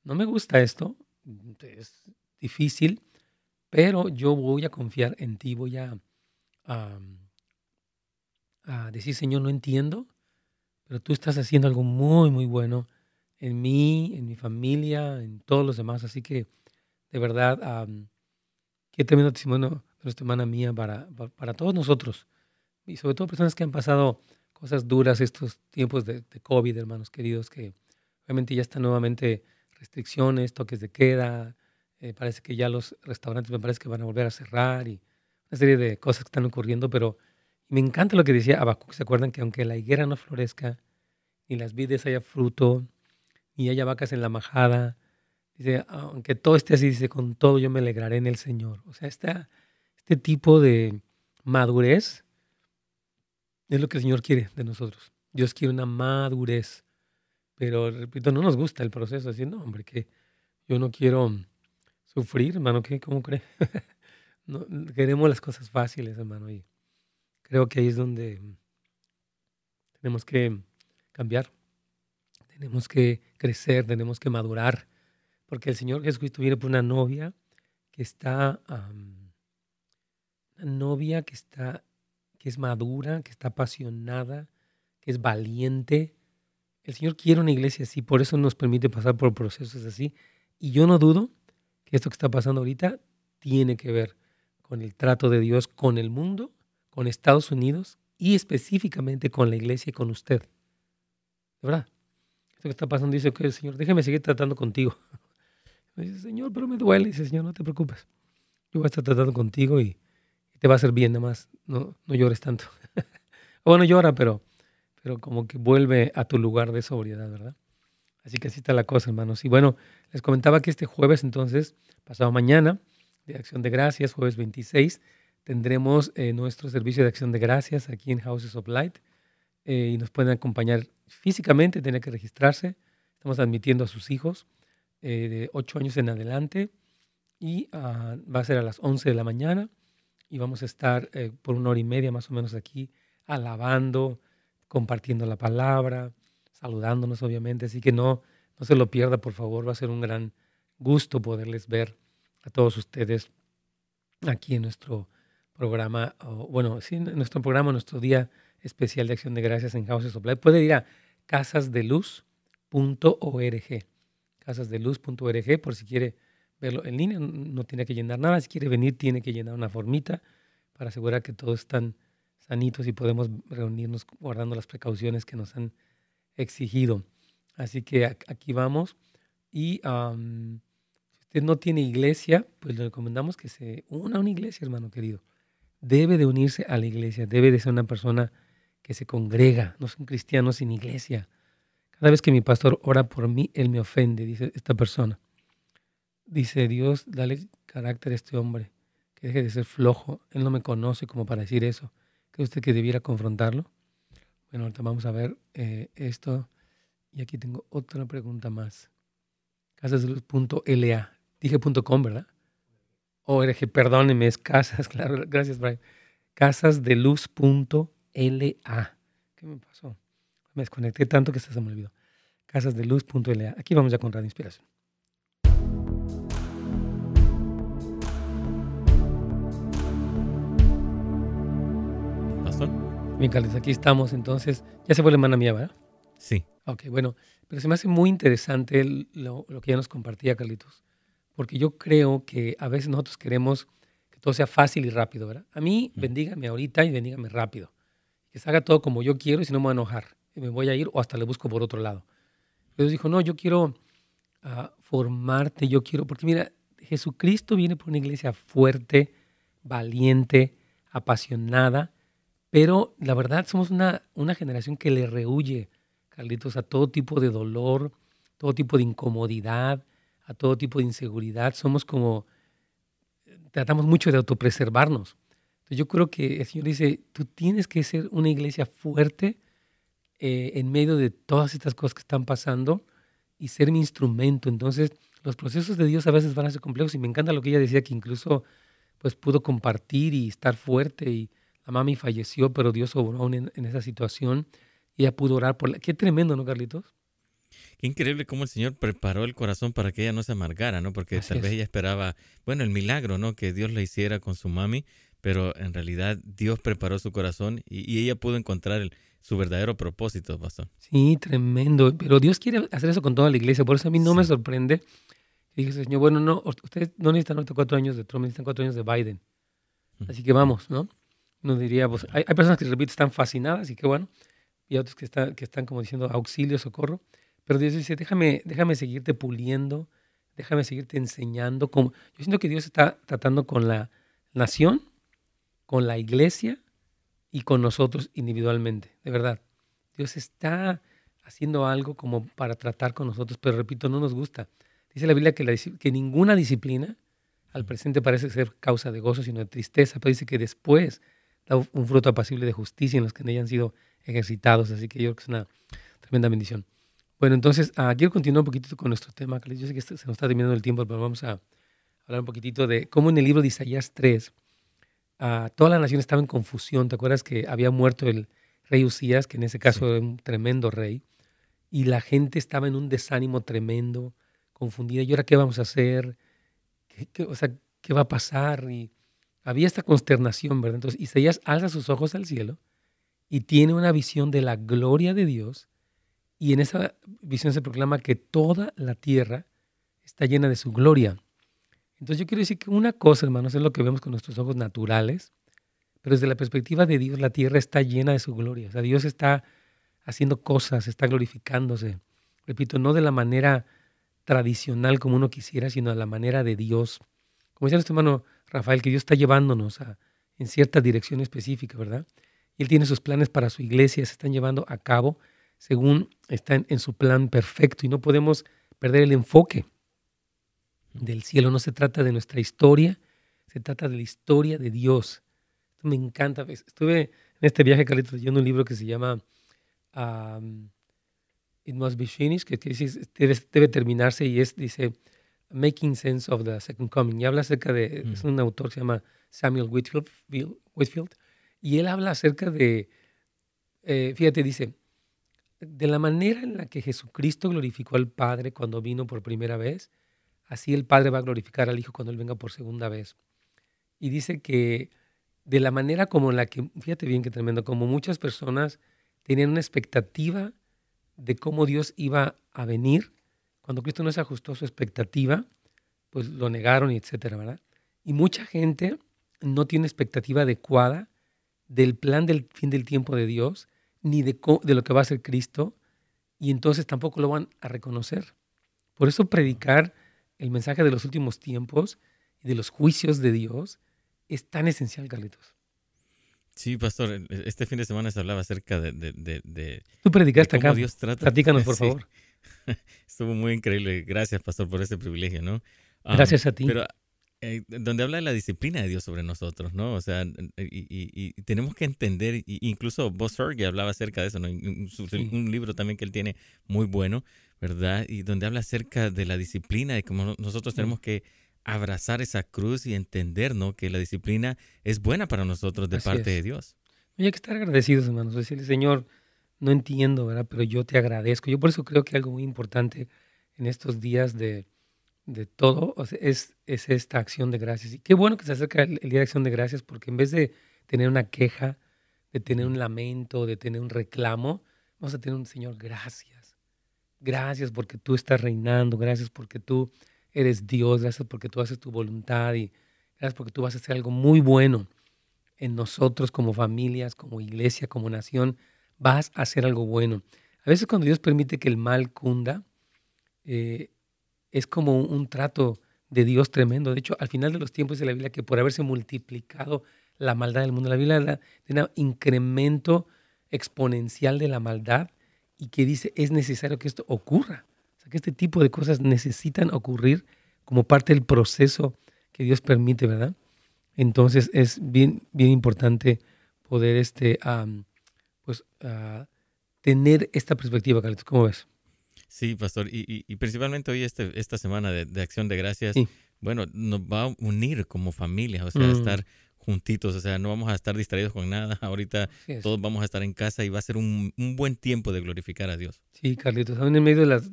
no me gusta esto, es difícil, pero yo voy a confiar en ti, voy a, a, a decir, Señor, no entiendo, pero tú estás haciendo algo muy, muy bueno en mí, en mi familia, en todos los demás. Así que, de verdad, am, qué tremendo testimonio de nuestra hermana mía para, para, todos nosotros. y sobre todo personas que han pasado cosas duras estos tiempos de, de COVID, hermanos queridos, que obviamente ya están nuevamente restricciones, toques de queda, eh, parece que ya los restaurantes me parece que van a volver a cerrar y una serie de cosas que están ocurriendo, pero me encanta lo que decía Abacuc, ¿se acuerdan que aunque la higuera no florezca, ni las vides haya fruto, ni haya vacas en la majada, dice, aunque todo esté así, dice, con todo yo me alegraré en el Señor. O sea, este tipo de madurez es lo que el Señor quiere de nosotros. Dios quiere una madurez. Pero, repito, no nos gusta el proceso. Así, no, hombre, que yo no quiero sufrir, hermano. ¿qué? ¿Cómo cree? no, queremos las cosas fáciles, hermano. Y creo que ahí es donde tenemos que cambiar. Tenemos que crecer, tenemos que madurar. Porque el Señor Jesucristo viene por una novia que está, una novia que está, que es madura, que está apasionada, que es valiente, el Señor quiere una iglesia así, por eso nos permite pasar por procesos así. Y yo no dudo que esto que está pasando ahorita tiene que ver con el trato de Dios con el mundo, con Estados Unidos y específicamente con la iglesia y con usted. De verdad. Esto que está pasando dice el Señor, déjeme seguir tratando contigo. dice, Señor, pero me duele. Dice, Señor, no te preocupes. Yo voy a estar tratando contigo y, te va a hacer bien, nada más. No, no llores tanto. bueno, llora, pero pero como que vuelve a tu lugar de sobriedad, ¿verdad? Así que así está la cosa, hermanos. Y bueno, les comentaba que este jueves, entonces, pasado mañana, de Acción de Gracias, jueves 26, tendremos eh, nuestro servicio de Acción de Gracias aquí en Houses of Light eh, y nos pueden acompañar físicamente, tienen que registrarse. Estamos admitiendo a sus hijos eh, de 8 años en adelante y ah, va a ser a las 11 de la mañana y vamos a estar por una hora y media más o menos aquí alabando, compartiendo la palabra, saludándonos obviamente, así que no, no se lo pierda, por favor, va a ser un gran gusto poderles ver a todos ustedes aquí en nuestro programa, bueno, sí, nuestro programa, nuestro día especial de acción de gracias en Houses of Light. Puede ir a casasdeluz.org, casasdeluz.org, por si quiere verlo en línea, no tiene que llenar nada, si quiere venir tiene que llenar una formita para asegurar que todos están sanitos y podemos reunirnos guardando las precauciones que nos han exigido. Así que aquí vamos. Y si usted no tiene iglesia, pues le recomendamos que se una a una iglesia, hermano querido. Debe de unirse a la iglesia, debe de ser una persona que se congrega, no es un cristiano sin iglesia. Cada vez que mi pastor ora por mí, él me ofende, dice esta persona. Dice Dios, dale carácter a este hombre, que deje de ser flojo. Él no me conoce como para decir eso. ¿Cree usted que debiera confrontarlo? Bueno, ahorita vamos a ver eh, esto. Y aquí tengo otra pregunta más. Casasdeluz.la. Dije .com, ¿verdad? ORG, perdóneme, es casas, claro. Gracias, Brian. Casasdeluz.la. ¿Qué me pasó? Me desconecté tanto que se me olvidó. Casasdeluz.la. Aquí vamos ya con Radio Inspiración. Bien, Carlos, aquí estamos entonces. Ya se fue la hermana mía, ¿verdad?
Sí.
Ok, bueno, pero se me hace muy interesante lo, que ya nos compartía Carlitos, porque yo creo que a veces nosotros queremos que todo sea fácil y rápido, ¿verdad? A mí, bendígame ahorita y bendígame rápido. Que se haga todo como yo quiero y si no me voy a enojar. Y me voy a ir o hasta le busco por otro lado. Dios dijo, no, yo quiero ah, formarte, yo quiero, porque mira, Jesucristo viene por una iglesia fuerte, valiente, apasionada, pero la verdad somos una, una generación que le rehuye, Carlitos, a todo tipo de dolor, todo tipo de incomodidad, a todo tipo de inseguridad. Somos como, tratamos mucho de autopreservarnos. Entonces yo creo que el Señor dice, tú tienes que ser una iglesia fuerte eh, en medio de todas estas cosas que están pasando y ser mi instrumento. Entonces los procesos de Dios a veces van a ser complejos y me encanta lo que ella decía, que incluso pues pudo compartir y estar fuerte y la mami falleció, pero Dios obró en, esa situación y ella pudo orar por la... Qué tremendo, ¿no, Carlitos?
Qué increíble cómo el Señor preparó el corazón para que ella no se amargara, ¿no? Porque tal vez ella esperaba, bueno, el milagro, ¿no? Que Dios le hiciera con su mami, pero en realidad Dios preparó su corazón y, ella pudo encontrar su verdadero propósito, pastor.
Sí, tremendo. Pero Dios quiere hacer eso con toda la iglesia. Por eso a mí no me sorprende. dije, Señor, bueno, no, ustedes no necesitan cuatro años de Trump, necesitan cuatro años de Biden. Así que vamos, ¿no? uno diría, pues, hay, hay personas que, repito, están fascinadas y qué bueno, y otros que están, que están como diciendo auxilio, socorro, pero Dios dice, déjame, déjame seguirte puliendo, déjame seguirte enseñando. Como, yo siento que Dios está tratando con la nación, con la iglesia y con nosotros individualmente, de verdad. Dios está haciendo algo como para tratar con nosotros, pero repito, no nos gusta. Dice la Biblia que, que ninguna disciplina al presente parece ser causa de gozo, sino de tristeza, pero dice que después da un fruto apacible de justicia en los que no hayan sido ejercitados, así que yo creo que es una tremenda bendición. Bueno, entonces uh, quiero continuar un poquito con nuestro tema, yo sé que se nos está terminando el tiempo, pero vamos a hablar un poquitito de cómo en el libro de Isaías 3, uh, ah, toda la nación estaba en confusión, ¿te acuerdas que había muerto el rey Usías, que en ese caso sí. era un tremendo rey, y la gente estaba en un desánimo tremendo, confundida, ¿y ahora qué vamos a hacer? ¿Qué, qué, o sea, ¿qué va a pasar? Y había esta consternación, ¿verdad? Entonces Isaías alza sus ojos al cielo y tiene una visión de la gloria de Dios y en esa visión se proclama que toda la tierra está llena de su gloria. Entonces yo quiero decir que una cosa, hermanos, es lo que vemos con nuestros ojos naturales, pero desde la perspectiva de Dios la tierra está llena de su gloria. O sea, Dios está haciendo cosas, está glorificándose. Repito, no de la manera tradicional como uno quisiera, sino de la manera de Dios. Como decía nuestro hermano Rafael, que Dios está llevándonos a, en cierta dirección específica, ¿verdad? Él tiene sus planes para su iglesia, se están llevando a cabo según está en, en su plan perfecto y no podemos perder el enfoque del cielo. No se trata de nuestra historia, se trata de la historia de Dios. Esto me encanta. Estuve en este viaje, Carlitos, leyendo un libro que se llama um, It Must Be Finished, que, que debe, debe, terminarse y es, dice, Making Sense of the Second Coming. Y habla acerca de, mm. es un autor que se llama Samuel Whitfield, Whitfield y él habla acerca de, eh, fíjate, dice, de la manera en la que Jesucristo glorificó al Padre cuando vino por primera vez, así el Padre va a glorificar al Hijo cuando Él venga por segunda vez. Y dice que de la manera como la que, fíjate bien qué tremendo, como muchas personas tenían una expectativa de cómo Dios iba a venir, cuando Cristo no se ajustó a su expectativa, pues lo negaron y etcétera, ¿verdad? Y mucha gente no tiene expectativa adecuada del plan del fin del tiempo de Dios, ni de, de lo que va a ser Cristo, y entonces tampoco lo van a reconocer. Por eso predicar el mensaje de los últimos tiempos y de los juicios de Dios es tan esencial, Carlitos.
Sí, pastor, este fin de semana se hablaba acerca de... de, de, de
Tú predicaste
de cómo
acá.
Dios trata.
Platícanos, por
Sí.
favor.
Estuvo muy increíble. Gracias, pastor, por este privilegio, ¿no? Um,
Gracias a ti.
Pero eh, donde habla de la disciplina de Dios sobre nosotros, ¿no? O sea, y, y, y tenemos que entender, incluso Boss Fergie hablaba acerca de eso, ¿no? Un, libro también que él tiene muy bueno, ¿verdad? Y donde habla acerca de la disciplina y cómo nosotros tenemos que abrazar esa cruz y entender, ¿no? Que la disciplina es buena para nosotros de
Así
parte
es.
de Dios.
Y hay que estar agradecidos, hermanos. Decirle, Señor, no entiendo, ¿verdad? Pero yo te agradezco. Yo por eso creo que algo muy importante en estos días de, de todo o es, es esta acción de gracias. Y qué bueno que se acerca el, el Día de Acción de Gracias, porque en vez de tener una queja, de tener un lamento, de tener un reclamo, vamos a tener un Señor, gracias. Gracias porque tú estás reinando, gracias porque tú eres Dios, gracias porque tú haces tu voluntad y gracias porque tú vas a hacer algo muy bueno en nosotros como familias, como iglesia, como nación, vas a hacer algo bueno. A veces cuando Dios permite que el mal cunda, eh, es como un, trato de Dios tremendo. De hecho, al final de los tiempos dice la Biblia que por haberse multiplicado la maldad del mundo, la Biblia de un incremento exponencial de la maldad y que dice es necesario que esto ocurra. O sea, que este tipo de cosas necesitan ocurrir como parte del proceso que Dios permite, ¿verdad? Entonces es bien, bien importante poder este, pues, uh, tener esta perspectiva, Carlitos. ¿Cómo ves?
Sí, pastor. Y, y, y principalmente hoy, este, esta semana de, de, Acción de Gracias,
sí.
bueno, nos va a unir como familia, o sea, mm. estar juntitos, o sea, no vamos a estar distraídos con nada. Ahorita todos vamos a estar en casa y va a ser un, un, buen tiempo de glorificar a Dios.
Sí, Carlitos, aún en medio de las,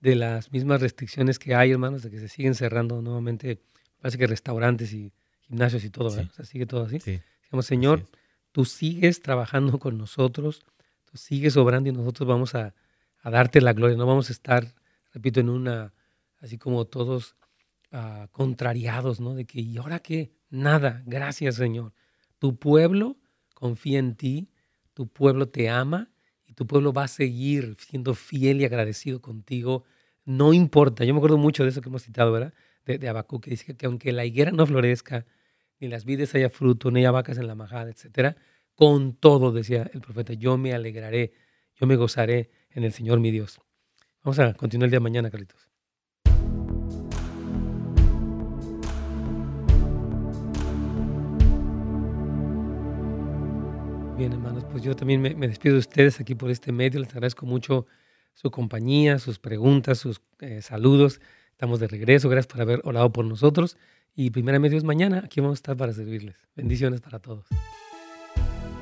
de las mismas restricciones que hay, hermanos, de que se siguen cerrando nuevamente, parece que restaurantes y gimnasios y todo, ¿verdad? Sí. O sea, sigue todo así.
Sí.
Digamos, Señor, tú sigues trabajando con nosotros, tú sigues obrando y nosotros vamos a, a, darte la gloria. No vamos a estar, repito, en una, así como todos uh, contrariados, ¿no? De que, ¿y ahora qué? Nada, gracias, Señor. Tu pueblo confía en ti, tu pueblo te ama y tu pueblo va a seguir siendo fiel y agradecido contigo. No importa, yo me acuerdo mucho de eso que hemos citado, ¿verdad? De, de que dice que aunque la higuera no florezca, ni las vides haya fruto, ni haya vacas en la majada, etcétera, con todo, decía el profeta, yo me alegraré, yo me gozaré en el Señor mi Dios. Vamos a continuar el día de mañana, Carlitos. Bien, hermanos, pues yo también me, despido de ustedes aquí por este medio. Les agradezco mucho su compañía, sus preguntas, sus eh, saludos. Estamos de regreso. Gracias por haber orado por nosotros. Y primeramente Dios, mañana aquí vamos a estar para servirles. Bendiciones para todos.